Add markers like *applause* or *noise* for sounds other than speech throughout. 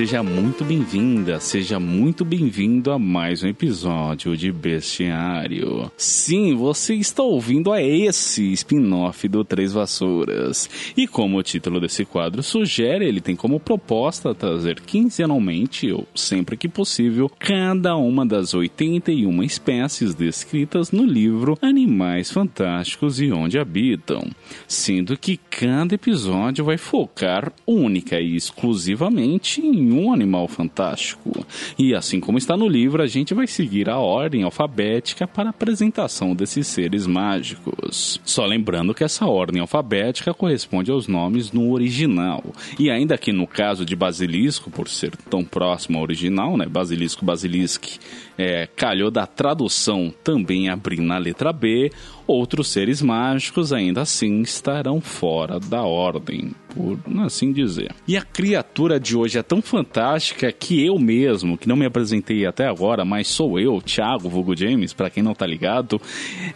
Seja muito bem-vinda, seja muito bem-vindo a mais um episódio de Bestiário. Sim, você está ouvindo a esse spin-off do Três Vassouras. E como o título desse quadro sugere, ele tem como proposta trazer quinzenalmente, ou sempre que possível, cada uma das 81 espécies descritas no livro Animais Fantásticos e Onde Habitam, sendo que cada episódio vai focar única e exclusivamente em um animal fantástico. E assim como está no livro, a gente vai seguir a ordem alfabética para a apresentação desses seres mágicos. Só lembrando que essa ordem alfabética corresponde aos nomes no original. E ainda que no caso de Basilisco, por ser tão próximo ao original, né, Basilisco, Basilisque, é, calhou da tradução também abrir na letra B, outros seres mágicos ainda assim estarão fora da ordem, por assim dizer. E a criatura de hoje é tão fantástica que eu mesmo, que não me apresentei até agora, mas sou eu, Thiago Vulgo James, para quem não tá ligado,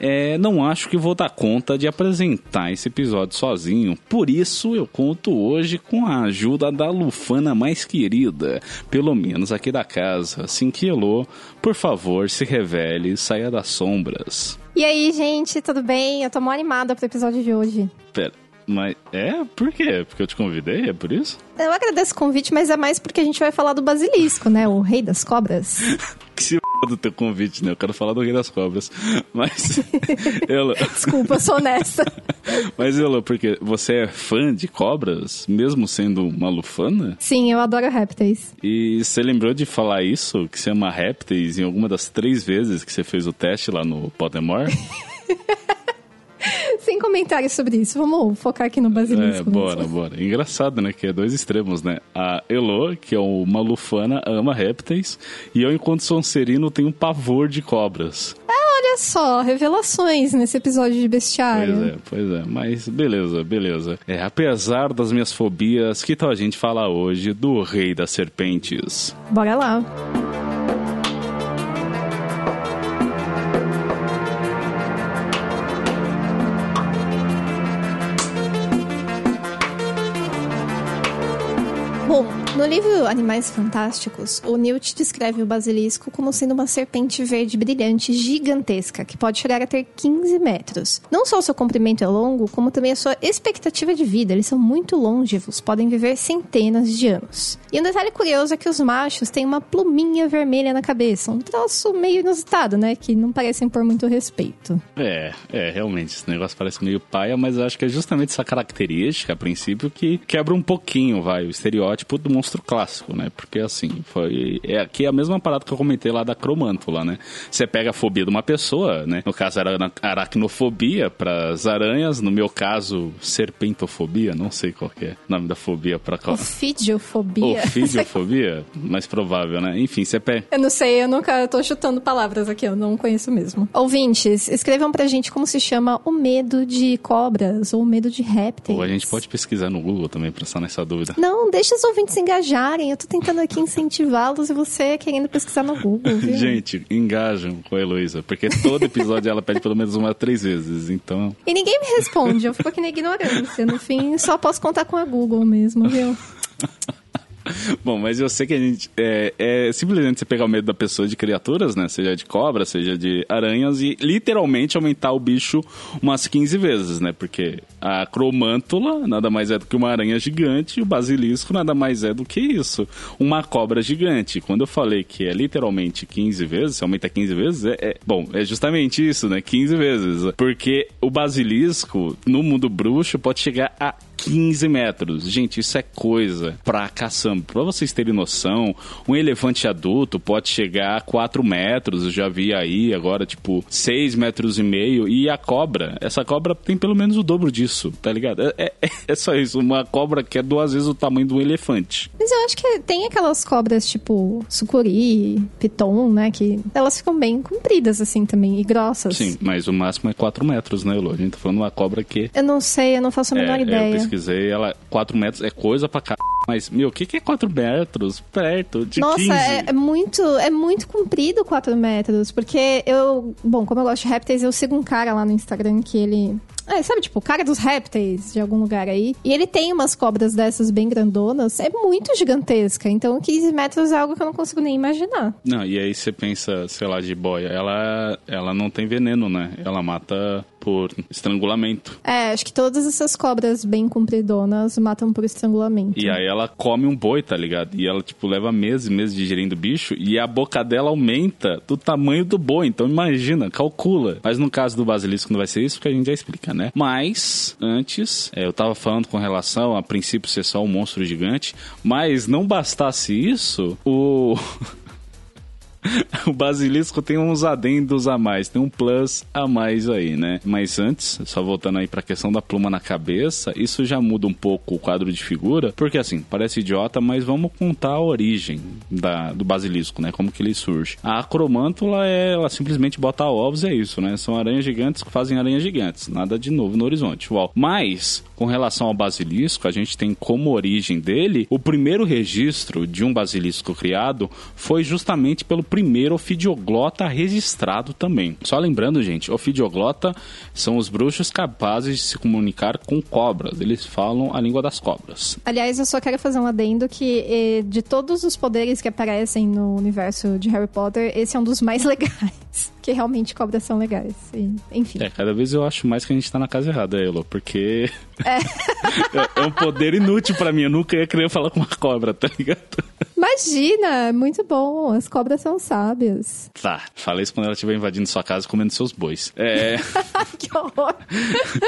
é, não acho que vou dar conta de apresentar esse episódio sozinho. Por isso eu conto hoje com a ajuda da Lufana mais querida, pelo menos aqui da casa, assim que Elô, por favor, se revele, saia das sombras. E aí, gente, tudo bem? Eu tô mó animada pro episódio de hoje. Pera, mas é? Por quê? Porque eu te convidei? É por isso? Eu agradeço o convite, mas é mais porque a gente vai falar do basilisco, né? O rei das cobras. *laughs* que se do teu convite, né? Eu quero falar do rei das cobras. Mas. *laughs* Ela... *laughs* Desculpa, eu sou honesta. mas, Ela, porque você é fã de cobras, mesmo sendo uma lufana? Sim, eu adoro répteis. E você lembrou de falar isso? Que você ama répteis em alguma das três vezes que você fez o teste lá no Pottermore? Sem comentários sobre isso, vamos focar aqui no basilisco. É, bora, mesmo. bora. Engraçado, né? Que é dois extremos, né? A Elo, que é uma lufana, ama répteis, e eu, enquanto sonserino, tenho um pavor de cobras. Ah, olha só, revelações nesse episódio de bestiário. Pois é, pois é. Mas beleza, beleza. É, apesar das minhas fobias, que tal a gente falar hoje do Rei das Serpentes? Bora lá. Bom, no livro Animais Fantásticos, o Newt descreve o basilisco como sendo uma serpente verde brilhante gigantesca, que pode chegar a ter 15 metros. Não só o seu comprimento é longo, como também a sua expectativa de vida. Eles são muito longevos, podem viver centenas de anos. E um detalhe curioso é que os machos têm uma pluminha vermelha na cabeça, um troço meio inusitado, né? Que não parecem por muito respeito. É, é, realmente, esse negócio parece meio paia, mas eu acho que é justamente essa característica, a princípio, que quebra um pouquinho, vai, o estereótipo do monstro clássico, né? Porque assim, foi. É aqui a mesma parada que eu comentei lá da cromântula, né? Você pega a fobia de uma pessoa, né? No caso era aracnofobia para as aranhas, no meu caso, serpentofobia, não sei qual é o nome da fobia para Ofidiofobia. Ofidiofobia? *laughs* Mais provável, né? Enfim, você pega. Eu não sei, eu nunca eu tô chutando palavras aqui, eu não conheço mesmo. Ouvintes, escrevam pra gente como se chama o medo de cobras ou o medo de répteis. Ou a gente pode pesquisar no Google também pra estar nessa dúvida. Não, deixa os ouvintes engajarem. Eu tô tentando aqui incentivá-los e você querendo pesquisar no Google, viu? *laughs* Gente, engajam com a Heloísa, porque todo episódio ela pede pelo menos uma três vezes, então... E ninguém me responde, eu fico aqui na ignorância. No fim, só posso contar com a Google mesmo, viu? *laughs* Bom, mas eu sei que a gente. É, é, simplesmente você pegar o medo da pessoa de criaturas, né? Seja de cobra, seja de aranhas, e literalmente aumentar o bicho umas 15 vezes, né? Porque a cromântula nada mais é do que uma aranha gigante, e o basilisco nada mais é do que isso. Uma cobra gigante. Quando eu falei que é literalmente 15 vezes, se aumenta 15 vezes, é, é. Bom, é justamente isso, né? 15 vezes. Porque o basilisco, no mundo bruxo, pode chegar a 15 metros. Gente, isso é coisa pra caçamba. Pra vocês terem noção, um elefante adulto pode chegar a 4 metros. Eu já vi aí agora, tipo, 6 metros e meio. E a cobra, essa cobra tem pelo menos o dobro disso, tá ligado? É, é, *laughs* é só isso. Uma cobra que é duas vezes o tamanho do elefante. Mas eu acho que tem aquelas cobras tipo sucuri, piton, né? Que elas ficam bem compridas assim também e grossas. Sim, mas o máximo é 4 metros, né, Elô? A gente tá falando de uma cobra que. Eu não sei, eu não faço a menor é, ideia. Pesquisei, ela 4 metros é coisa pra c... Mas, meu, o que, que é 4 metros? Perto de Nossa, 15? é, é muito, é muito comprido 4 metros. Porque eu. Bom, como eu gosto de répteis, eu sigo um cara lá no Instagram que ele. É, sabe, tipo, o cara dos répteis de algum lugar aí. E ele tem umas cobras dessas bem grandonas. É muito gigantesca. Então, 15 metros é algo que eu não consigo nem imaginar. Não, e aí você pensa, sei lá, de boia. Ela, ela não tem veneno, né? Ela mata por estrangulamento. É, acho que todas essas cobras bem compridonas matam por estrangulamento. E aí ela come um boi, tá ligado? E ela, tipo, leva meses e meses digerindo o bicho e a boca dela aumenta do tamanho do boi. Então imagina, calcula. Mas no caso do basilisco não vai ser isso, porque a gente já explica, né? Mas, antes, é, eu tava falando com relação a princípio ser só um monstro gigante, mas não bastasse isso, o. *laughs* *laughs* o basilisco tem uns adendos a mais, tem um plus a mais aí, né? Mas antes, só voltando aí pra questão da pluma na cabeça, isso já muda um pouco o quadro de figura, porque assim, parece idiota, mas vamos contar a origem da, do basilisco, né? Como que ele surge. A acromântula é, ela simplesmente bota ovos e é isso, né? São aranhas gigantes que fazem aranhas gigantes, nada de novo no horizonte. Uau. Mas, com relação ao basilisco, a gente tem como origem dele, o primeiro registro de um basilisco criado foi justamente pelo primeiro ofidioglota registrado também. Só lembrando, gente, ofidioglota são os bruxos capazes de se comunicar com cobras. Eles falam a língua das cobras. Aliás, eu só quero fazer um adendo que eh, de todos os poderes que aparecem no universo de Harry Potter, esse é um dos mais *laughs* legais. Que realmente cobras são legais. E, enfim. É, cada vez eu acho mais que a gente tá na casa errada, Elo, porque é, é um poder inútil para mim. Eu nunca ia querer falar com uma cobra, tá ligado? Imagina, muito bom. As cobras são sábias. Tá, falei isso quando ela estiver invadindo sua casa comendo seus bois. É. *laughs* que horror!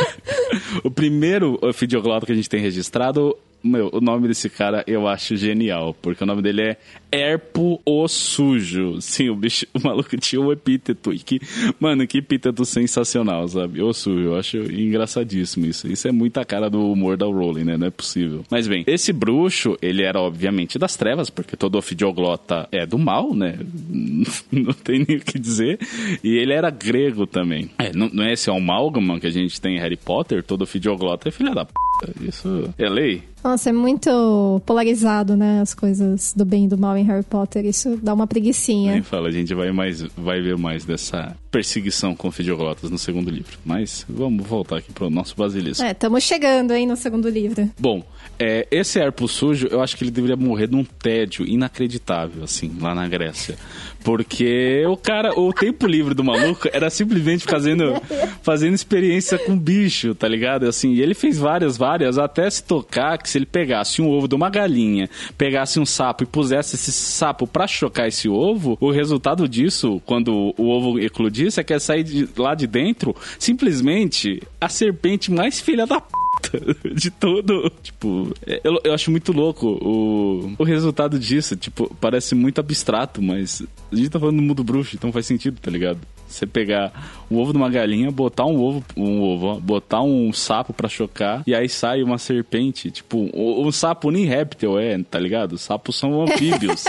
*laughs* o primeiro ofidioglota que a gente tem registrado meu, o nome desse cara eu acho genial, porque o nome dele é Erpo o Sujo. Sim, o bicho, o maluco tinha um epíteto. E que, mano, que epíteto sensacional, sabe? O Sujo, eu acho engraçadíssimo isso. Isso é muita cara do humor da Rowling, né? Não é possível. Mas bem, esse bruxo, ele era obviamente das trevas, porque todo ofidioglota é do mal, né? *laughs* não tem nem o que dizer. E ele era grego também. É, não, não é esse amálgama que a gente tem em Harry Potter? Todo ofidioglota é filha da p. Isso é lei. Nossa, é muito polarizado, né? As coisas do bem e do mal em Harry Potter. Isso dá uma preguiçinha. Nem fala, a gente vai, mais, vai ver mais dessa perseguição com fidiogrotas no segundo livro. Mas vamos voltar aqui pro nosso basilisco. É, estamos chegando aí no segundo livro. Bom, é, esse Arpo Sujo, eu acho que ele deveria morrer num tédio inacreditável, assim, lá na Grécia. Porque o cara, o tempo livre do maluco era simplesmente fazendo, fazendo experiência com bicho, tá ligado? Assim, e ele fez várias, várias, até se tocar que se ele pegasse um ovo de uma galinha, pegasse um sapo e pusesse esse sapo para chocar esse ovo, o resultado disso, quando o ovo eclodisse, é que ia sair de, lá de dentro simplesmente a serpente mais filha da p *laughs* de todo. Tipo, eu, eu acho muito louco o, o resultado disso. Tipo, parece muito abstrato, mas a gente tá falando do mundo bruxo, então faz sentido, tá ligado? Você pegar o ovo de uma galinha, botar um ovo, um ovo, ó, botar um sapo para chocar e aí sai uma serpente. Tipo, um, um sapo nem réptil é, tá ligado? Sapos são *laughs* anfíbios.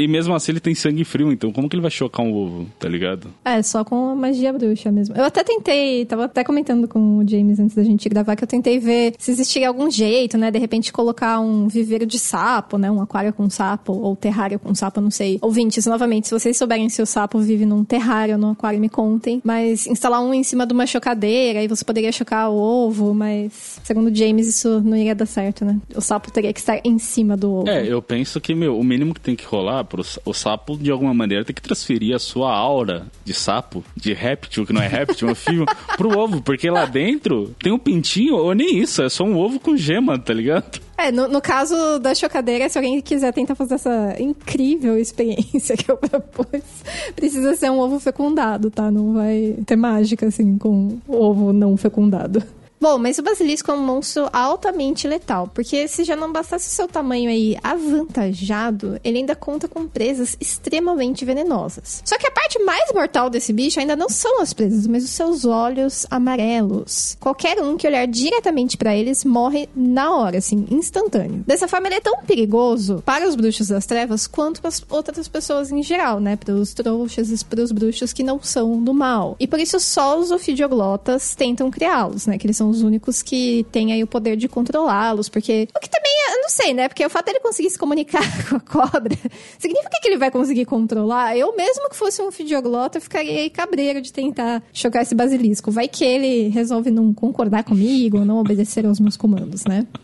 E mesmo assim ele tem sangue frio, então como que ele vai chocar um ovo, tá ligado? É, só com a magia bruxa mesmo. Eu até tentei, tava até comentando com o James antes da gente gravar, que eu tentei ver se existia algum jeito, né? De repente colocar um viveiro de sapo, né? Um aquário com sapo, ou terrário com sapo, não sei. Ouvintes, novamente, se vocês souberem se o sapo vive num terrário ou num aquário, me contem. Mas instalar um em cima de uma chocadeira, aí você poderia chocar o ovo, mas segundo o James isso não iria dar certo, né? O sapo teria que estar em cima do ovo. É, eu penso que, meu, o mínimo que tem que rolar pro, o sapo, de alguma maneira, tem que transferir a sua aura de sapo, de réptil, que não é réptil, é fio, *laughs* pro ovo, porque lá dentro tem um pintinho, ou nem isso, é só um ovo com gema, tá ligado? É, no, no, caso da chocadeira, se alguém quiser tentar fazer essa incrível experiência que eu propus, *laughs* precisa ser um ovo fecundado, tá? Não vai ter mágica, assim, com ovo não fecundado. Bom, mas o basilisco é um monstro altamente letal, porque se já não bastasse o seu tamanho aí avantajado, ele ainda conta com presas extremamente venenosas. Só que a parte mais mortal desse bicho ainda não são as presas, mas os seus olhos amarelos. Qualquer um que olhar diretamente para eles morre na hora, assim, instantâneo. Dessa forma, ele é tão perigoso para os bruxos das trevas quanto para as outras pessoas em geral, né? Para os trouxas e para os bruxos que não são do mal. E por isso só os ofidioglotas tentam criá-los, né? Que eles são os únicos que têm aí o poder de controlá-los, porque o que também, eu não sei, né? Porque o fato dele conseguir se comunicar *laughs* com a cobra significa que ele vai conseguir controlar. Eu mesmo que fosse um ofidiogrota ficaria aí cabreiro de tentar chocar esse basilisco. Vai que ele resolve não concordar comigo, não obedecer aos meus comandos, né? *laughs*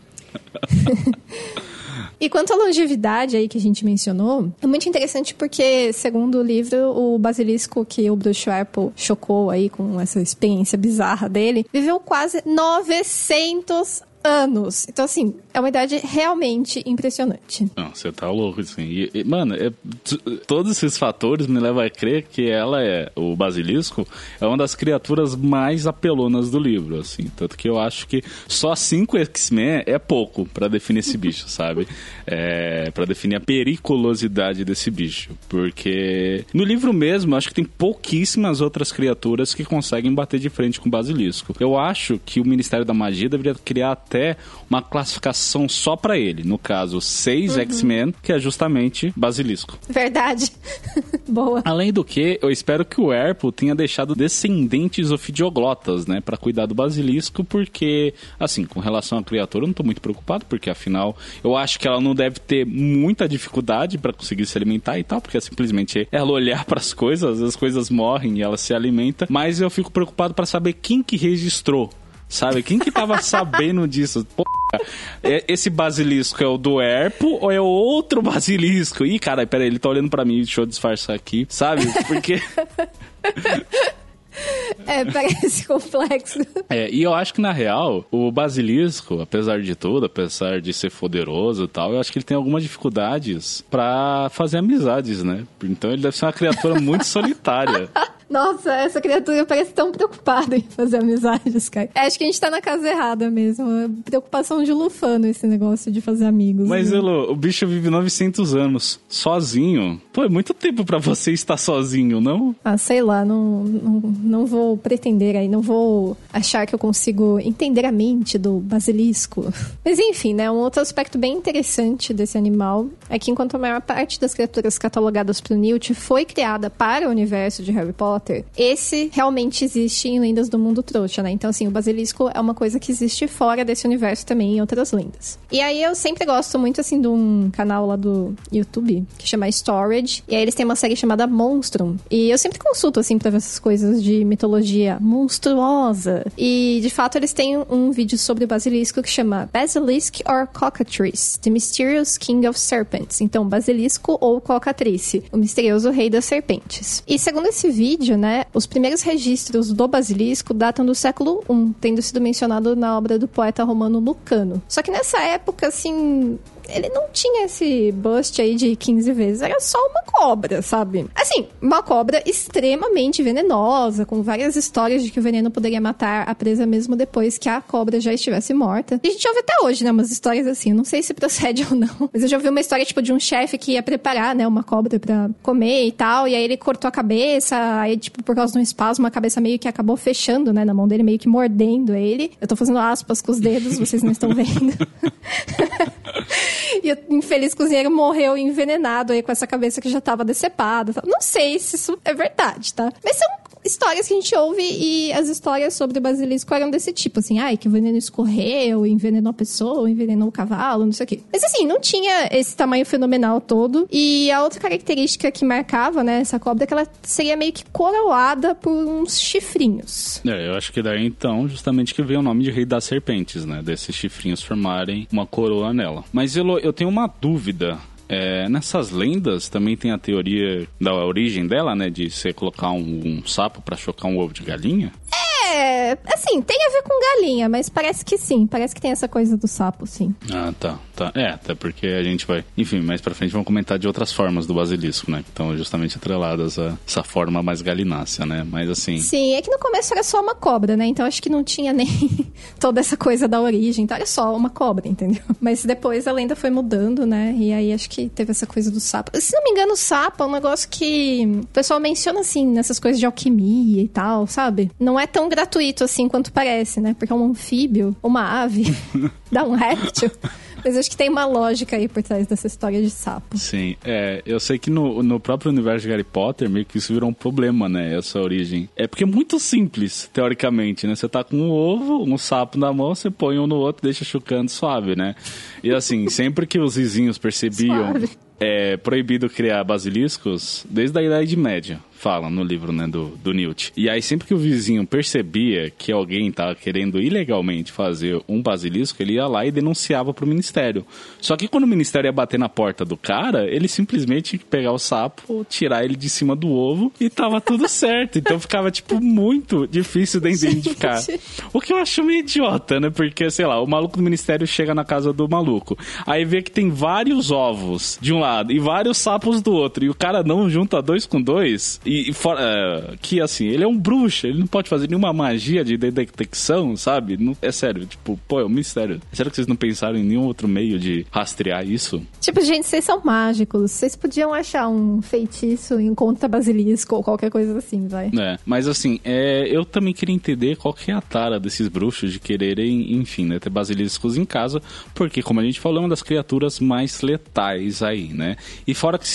E quanto à longevidade aí que a gente mencionou, é muito interessante porque, segundo o livro, o basilisco que o Bruce Apple chocou aí com essa experiência bizarra dele, viveu quase 900 anos. Então, assim, é uma idade realmente impressionante. Não, você tá louco, assim. E, e, mano, é, todos esses fatores me levam a crer que ela é, o basilisco, é uma das criaturas mais apelonas do livro, assim. Tanto que eu acho que só cinco X-Men é pouco para definir esse bicho, *laughs* sabe? É, para definir a periculosidade desse bicho. Porque no livro mesmo, acho que tem pouquíssimas outras criaturas que conseguem bater de frente com o basilisco. Eu acho que o Ministério da Magia deveria criar até uma classificação só para ele. No caso, seis uhum. X-Men, que é justamente Basilisco. Verdade. *laughs* Boa. Além do que, eu espero que o Erpo tenha deixado descendentes ofidioglotas, né, para cuidar do Basilisco, porque, assim, com relação à criatura, eu não tô muito preocupado, porque afinal, eu acho que ela não deve ter muita dificuldade para conseguir se alimentar e tal, porque é simplesmente ela olhar *laughs* para as coisas, as coisas morrem e ela se alimenta, mas eu fico preocupado para saber quem que registrou Sabe? Quem que tava sabendo disso? Pô, é, esse basilisco é o do Erpo ou é o outro basilisco? Ih, cara, peraí, ele tá olhando para mim, deixa eu disfarçar aqui, sabe? Porque. *laughs* É, parece complexo. É, e eu acho que na real, o basilisco, apesar de tudo, apesar de ser poderoso e tal, eu acho que ele tem algumas dificuldades para fazer amizades, né? Então ele deve ser uma criatura muito solitária. Nossa, essa criatura parece tão preocupada em fazer amizades, cara. É, acho que a gente tá na casa errada mesmo. É preocupação de Lufano esse negócio de fazer amigos. Mas, né? Elo, o bicho vive 900 anos, sozinho. Pô, é muito tempo para você estar sozinho, não? Ah, sei lá, não, não, não vou pretender aí, não vou achar que eu consigo entender a mente do basilisco. *laughs* Mas enfim, né, um outro aspecto bem interessante desse animal é que enquanto a maior parte das criaturas catalogadas pro Newt foi criada para o universo de Harry Potter, Potter. Esse realmente existe em Lendas do Mundo Trouxa, né? Então, assim, o basilisco é uma coisa que existe fora desse universo também em outras lendas. E aí eu sempre gosto muito, assim, de um canal lá do YouTube que chama Storage. E aí eles têm uma série chamada Monstrum. E eu sempre consulto, assim, pra ver essas coisas de mitologia monstruosa. E, de fato, eles têm um vídeo sobre o basilisco que chama Basilisk or Cockatrice, The Mysterious King of Serpents. Então, basilisco ou cocatrice, o misterioso rei das serpentes. E segundo esse vídeo, né, os primeiros registros do basilisco datam do século I, tendo sido mencionado na obra do poeta romano Lucano. Só que nessa época, assim, ele não tinha esse bust aí de 15 vezes, era só uma cobra, sabe? Assim, uma cobra extremamente venenosa, com várias histórias de que o veneno poderia matar a presa mesmo depois que a cobra já estivesse morta. E a gente ouve até hoje, né, umas histórias assim, não sei se procede *laughs* ou não, mas eu já ouvi uma história, tipo, de um chefe que ia preparar, né, uma cobra pra comer e tal, e aí ele cortou a cabeça, aí, tipo, por causa de um espasmo, a cabeça meio que acabou fechando, né, na mão dele, meio que mordendo ele. Eu tô fazendo aspas com os dedos, vocês não estão vendo. *laughs* e o infeliz cozinheiro morreu envenenado aí com essa cabeça que já tava decepada. Não sei se isso é verdade, tá? Mas são histórias que a gente ouve e as histórias sobre o basilisco eram desse tipo, assim, ai, que o veneno escorreu, envenenou a pessoa, envenenou o cavalo, não sei o quê. Mas assim, não tinha esse tamanho fenomenal todo. E a outra característica que marcava, né, essa cobra é que ela seria meio que coroada por uns chifrinhos. É, eu acho que daí então, justamente que veio o nome de Rei das Serpentes, né, desses chifrinhos formarem uma coroa nela. Mas eu, eu tenho uma dúvida. É, nessas lendas também tem a teoria da origem dela, né? De você colocar um, um sapo para chocar um ovo de galinha. É, assim, tem a ver com galinha, mas parece que sim. Parece que tem essa coisa do sapo, sim. Ah, tá. Tá, é, até porque a gente vai. Enfim, mais pra frente vamos comentar de outras formas do basilisco, né? Então, justamente atreladas a essa forma mais galinácea, né? Mas assim. Sim, é que no começo era só uma cobra, né? Então acho que não tinha nem *laughs* toda essa coisa da origem. Então era só uma cobra, entendeu? Mas depois a lenda foi mudando, né? E aí acho que teve essa coisa do sapo. Se não me engano, o sapo é um negócio que o pessoal menciona assim, nessas coisas de alquimia e tal, sabe? Não é tão gratuito assim quanto parece, né? Porque é um anfíbio, uma ave, *laughs* dá um réptil. Mas acho que tem uma lógica aí por trás dessa história de sapo. Sim, é, eu sei que no, no próprio universo de Harry Potter, meio que isso virou um problema, né? Essa origem. É porque é muito simples, teoricamente, né? Você tá com um ovo, um sapo na mão, você põe um no outro, deixa chucando suave, né? E assim, *laughs* sempre que os vizinhos percebiam. Suave. É proibido criar basiliscos desde a Idade Média fala no livro, né, do, do Newt. E aí, sempre que o vizinho percebia que alguém tava querendo ilegalmente fazer um basilisco, ele ia lá e denunciava pro ministério. Só que quando o ministério ia bater na porta do cara, ele simplesmente pegar o sapo, tirar ele de cima do ovo e tava tudo *laughs* certo. Então ficava, tipo, muito difícil de identificar. O que eu acho meio idiota, né? Porque, sei lá, o maluco do ministério chega na casa do maluco. Aí vê que tem vários ovos de um lado e vários sapos do outro. E o cara não junta dois com dois e, e fora, uh, que assim, ele é um bruxo, ele não pode fazer nenhuma magia de detecção, sabe? Não, é sério, tipo, pô, é um mistério. Será que vocês não pensaram em nenhum outro meio de rastrear isso? Tipo, gente, vocês são mágicos. Vocês podiam achar um feitiço em conta basilisco ou qualquer coisa assim, vai. É, mas assim, é, eu também queria entender qual que é a tara desses bruxos de quererem, enfim, né, ter basiliscos em casa, porque, como a gente falou, é uma das criaturas mais letais aí, né? E fora que,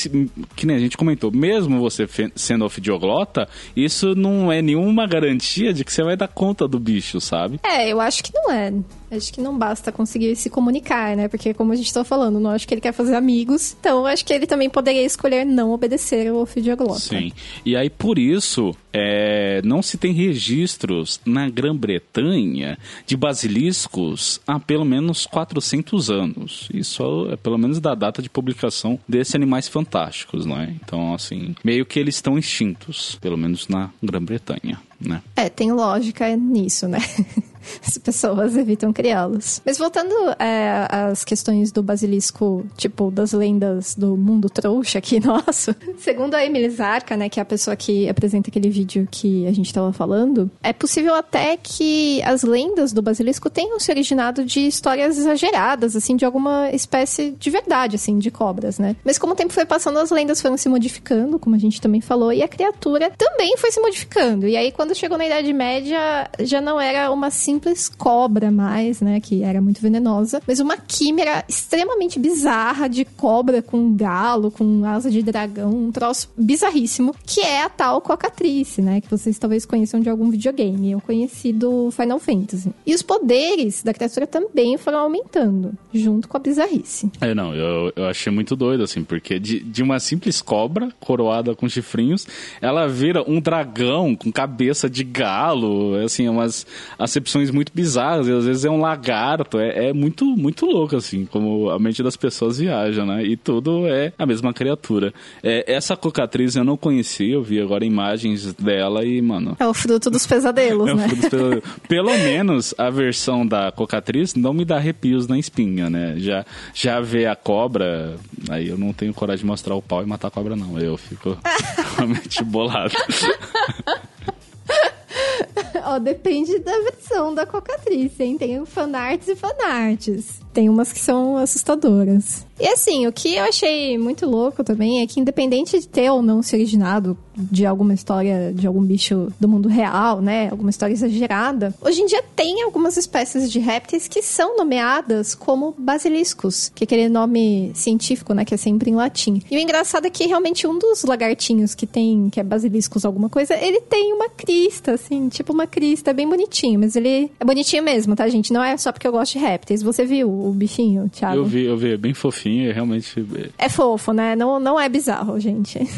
que nem a gente comentou, mesmo você sendo sendo ofidioglota, isso não é nenhuma garantia de que você vai dar conta do bicho, sabe? É, eu acho que não é. Acho que não basta conseguir se comunicar, né? Porque, como a gente tá falando, não acho que ele quer fazer amigos. Então, acho que ele também poderia escolher não obedecer ao ofidioglota. Sim. E aí, por isso, é, não se tem registros na Grã-Bretanha de basiliscos há pelo menos 400 anos. Isso é pelo menos da data de publicação desses Animais Fantásticos, não é? Então, assim, meio que eles estão extintos, pelo menos na Grã-Bretanha, né? É, tem lógica nisso, né? *laughs* *laughs* as pessoas evitam criá-los. Mas voltando é, às questões do basilisco, tipo, das lendas do mundo trouxa aqui *laughs* nosso, segundo a Emily Zarka, né, que é a pessoa que apresenta aquele vídeo que a gente estava falando, é possível até que as lendas do basilisco tenham se originado de histórias exageradas, assim, de alguma espécie de verdade, assim, de cobras, né? Mas como o tempo foi passando, as lendas foram se modificando, como a gente também falou, e a criatura também foi se modificando. E aí, quando chegou na Idade Média, já não era uma simples cobra mais, né? Que era muito venenosa, mas uma químera extremamente bizarra de cobra com galo, com asa de dragão, um troço bizarríssimo, que é a tal cocatrice, né? Que vocês talvez conheçam de algum videogame. Eu conheci do Final Fantasy. E os poderes da criatura também foram aumentando, junto com a bizarrice. É, não, eu, eu achei muito doido, assim, porque de, de uma simples cobra coroada com chifrinhos, ela vira um dragão com cabeça de galo, assim, umas acepções muito bizarras, e às vezes é um lagarto, é, é, muito, muito louco, assim, como a mente das pessoas viaja, né? E tudo é a mesma criatura. É, essa cocatriz eu não conhecia, eu vi agora imagens dela e, mano... É o fruto dos pesadelos, *laughs* é né? Fruto dos pesadelos. Pelo menos a versão da cocatriz não me dá arrepios na espinha, né? Já, já ver a cobra, aí eu não tenho coragem de mostrar o pau e matar a cobra, não. Eu fico *laughs* realmente bolado. *laughs* Depende da versão da cocatriz, hein? Tem fanarts e fanarts. Tem umas que são assustadoras. E assim, o que eu achei muito louco também é que, independente de ter ou não se originado de alguma história de algum bicho do mundo real, né? Alguma história exagerada, hoje em dia tem algumas espécies de répteis que são nomeadas como basiliscos, que é aquele nome científico, né? Que é sempre em latim. E o engraçado é que realmente um dos lagartinhos que tem, que é basiliscos alguma coisa, ele tem uma crista, assim, tipo uma crista, bem bonitinho, mas ele é bonitinho mesmo, tá, gente? Não é só porque eu gosto de répteis. Você viu o bichinho, Thiago? Eu vi, eu vi, é bem fofinho, é realmente. É fofo, né? Não, não é bizarro, gente. *laughs*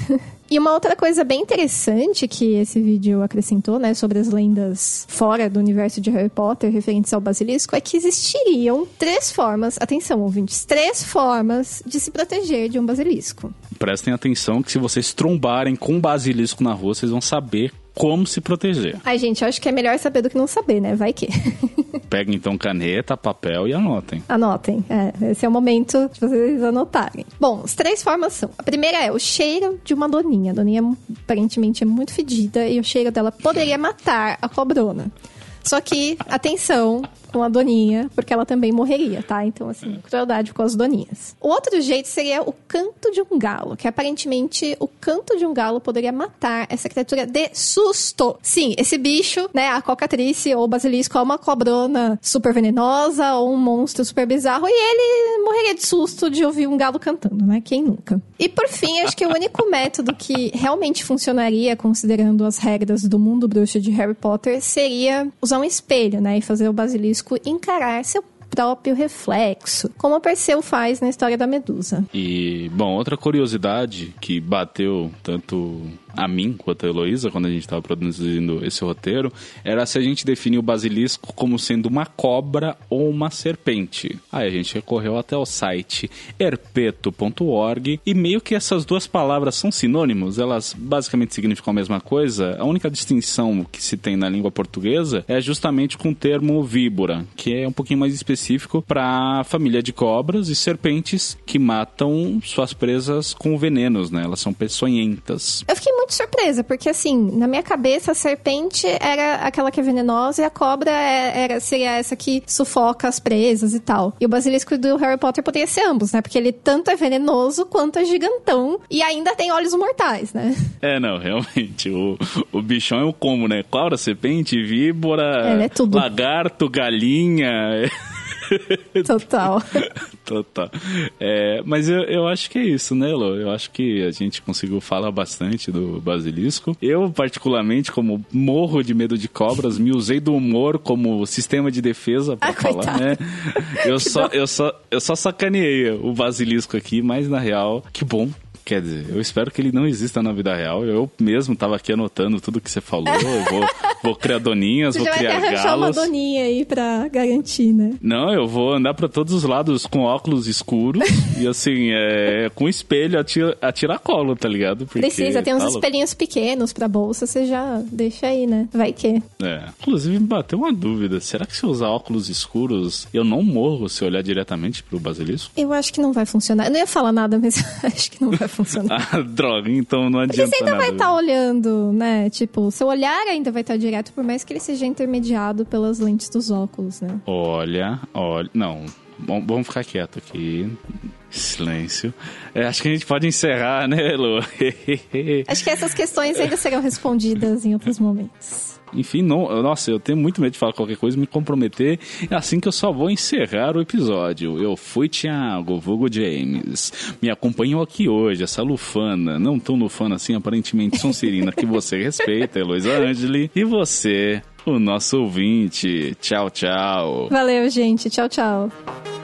E uma outra coisa bem interessante que esse vídeo acrescentou, né, sobre as lendas fora do universo de Harry Potter referentes ao basilisco, é que existiriam três formas, atenção, ouvintes, três formas de se proteger de um basilisco. Prestem atenção que se vocês trombarem com um basilisco na rua, vocês vão saber como se proteger. Ai, gente, acho que é melhor saber do que não saber, né? Vai que. *laughs* Peguem então caneta, papel e anotem. Anotem. É, esse é o momento de vocês anotarem. Bom, as três formas são. A primeira é o cheiro de uma doninha. A doninha aparentemente é muito fedida e o cheiro dela poderia matar a cobrona. Só que, atenção, com a doninha, porque ela também morreria, tá? Então, assim, crueldade com as doninhas. O outro jeito seria o canto de um galo, que aparentemente o canto de um galo poderia matar essa criatura de susto. Sim, esse bicho, né, a cocatrice ou basilisco é uma cobrona super venenosa ou um monstro super bizarro e ele morreria de susto de ouvir um galo cantando, né? Quem nunca? E por fim, acho que o único método que realmente funcionaria, considerando as regras do mundo bruxo de Harry Potter, seria usar um espelho, né, e fazer o basilisco encarar seu próprio reflexo, como Perseu faz na história da Medusa. E, bom, outra curiosidade que bateu tanto a mim quanto a Heloísa, quando a gente estava produzindo esse roteiro, era se a gente definir o basilisco como sendo uma cobra ou uma serpente. Aí a gente recorreu até o site herpeto.org e meio que essas duas palavras são sinônimos, elas basicamente significam a mesma coisa. A única distinção que se tem na língua portuguesa é justamente com o termo víbora, que é um pouquinho mais específico para a família de cobras e serpentes que matam suas presas com venenos, né? Elas são peçonhentas. Eu fiquei muito muito surpresa, porque assim, na minha cabeça a serpente era aquela que é venenosa e a cobra é, era, seria essa que sufoca as presas e tal. E o basilisco do Harry Potter poderia ser ambos, né? Porque ele tanto é venenoso quanto é gigantão e ainda tem olhos mortais, né? É, não, realmente. O, o bichão é o como, né? Cobra, serpente, víbora, é, é tudo. lagarto, galinha. *laughs* Total. *laughs* Total. É, mas eu, eu acho que é isso, né, Lô? Eu acho que a gente conseguiu falar bastante do basilisco. Eu, particularmente, como morro de medo de cobras, me usei do humor como sistema de defesa pra ah, falar, coitado. né? *laughs* Eu só, eu, só, eu só sacaneei o basilisco aqui, mas na real, que bom Quer dizer, eu espero que ele não exista na vida real. Eu mesmo tava aqui anotando tudo que você falou. Eu vou, vou criar doninhas, Você vou criar ter arranjar uma galos. doninha aí pra garantir, né? Não, eu vou andar pra todos os lados com óculos escuros *laughs* e assim, é, com espelho atira, atira colo, tá ligado? Porque, Precisa, tem uns tá espelhinhos pequenos pra bolsa, você já deixa aí, né? Vai que. É. Inclusive, me bateu uma dúvida. Será que se eu usar óculos escuros, eu não morro se eu olhar diretamente pro basilisco? Eu acho que não vai funcionar. Eu não ia falar nada, mas *laughs* acho que não vai funcionar. *laughs* Ah, droga, então não Porque adianta você ainda nada. vai estar olhando, né? Tipo, seu olhar ainda vai estar direto, por mais que ele seja intermediado pelas lentes dos óculos, né? Olha, olha. Não, bom, vamos ficar quieto aqui. Silêncio. É, acho que a gente pode encerrar, né, Lu? *laughs* Acho que essas questões ainda serão respondidas em outros momentos. Enfim, não, nossa, eu tenho muito medo de falar qualquer coisa me comprometer. É assim que eu só vou encerrar o episódio. Eu fui Thiago, vulgo James. Me acompanham aqui hoje, essa lufana, não tão lufana assim, aparentemente Sonserina, que você respeita, Heloísa Angeli. E você, o nosso ouvinte. Tchau, tchau. Valeu, gente. Tchau, tchau.